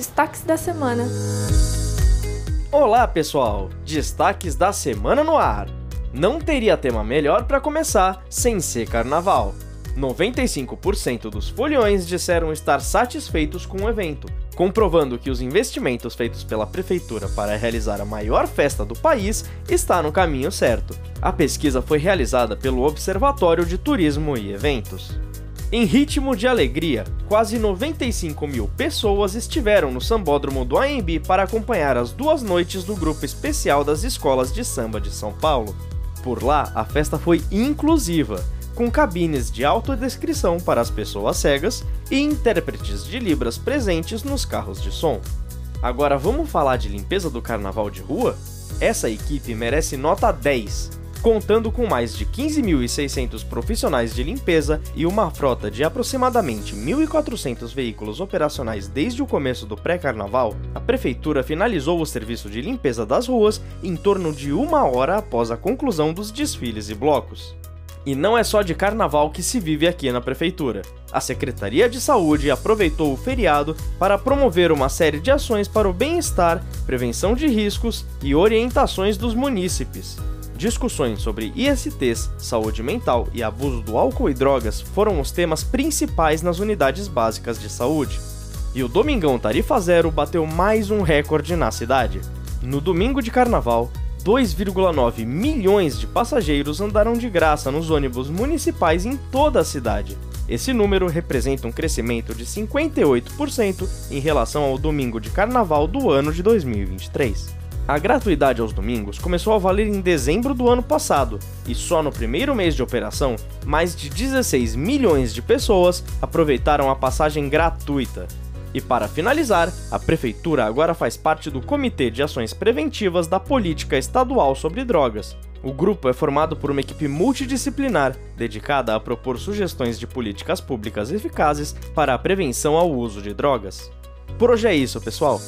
Destaques da semana. Olá, pessoal! Destaques da semana no ar. Não teria tema melhor para começar sem ser carnaval. 95% dos foliões disseram estar satisfeitos com o evento, comprovando que os investimentos feitos pela prefeitura para realizar a maior festa do país está no caminho certo. A pesquisa foi realizada pelo Observatório de Turismo e Eventos. Em ritmo de alegria, quase 95 mil pessoas estiveram no sambódromo do AMB para acompanhar as duas noites do grupo especial das escolas de samba de São Paulo. Por lá, a festa foi inclusiva, com cabines de autodescrição para as pessoas cegas e intérpretes de Libras presentes nos carros de som. Agora vamos falar de limpeza do carnaval de rua? Essa equipe merece nota 10, contando com mais de 15.600 profissionais de limpeza e uma frota de aproximadamente 1.400 veículos operacionais desde o começo do pré-carnaval, a prefeitura finalizou o serviço de limpeza das ruas em torno de uma hora após a conclusão dos desfiles e blocos. E não é só de carnaval que se vive aqui na prefeitura. A Secretaria de Saúde aproveitou o feriado para promover uma série de ações para o bem-estar, prevenção de riscos e orientações dos munícipes. Discussões sobre ISTs, saúde mental e abuso do álcool e drogas foram os temas principais nas unidades básicas de saúde. E o Domingão Tarifa Zero bateu mais um recorde na cidade. No domingo de carnaval, 2,9 milhões de passageiros andaram de graça nos ônibus municipais em toda a cidade. Esse número representa um crescimento de 58% em relação ao domingo de carnaval do ano de 2023. A gratuidade aos domingos começou a valer em dezembro do ano passado, e só no primeiro mês de operação, mais de 16 milhões de pessoas aproveitaram a passagem gratuita. E para finalizar, a Prefeitura agora faz parte do Comitê de Ações Preventivas da Política Estadual sobre Drogas. O grupo é formado por uma equipe multidisciplinar dedicada a propor sugestões de políticas públicas eficazes para a prevenção ao uso de drogas. Por hoje é isso, pessoal.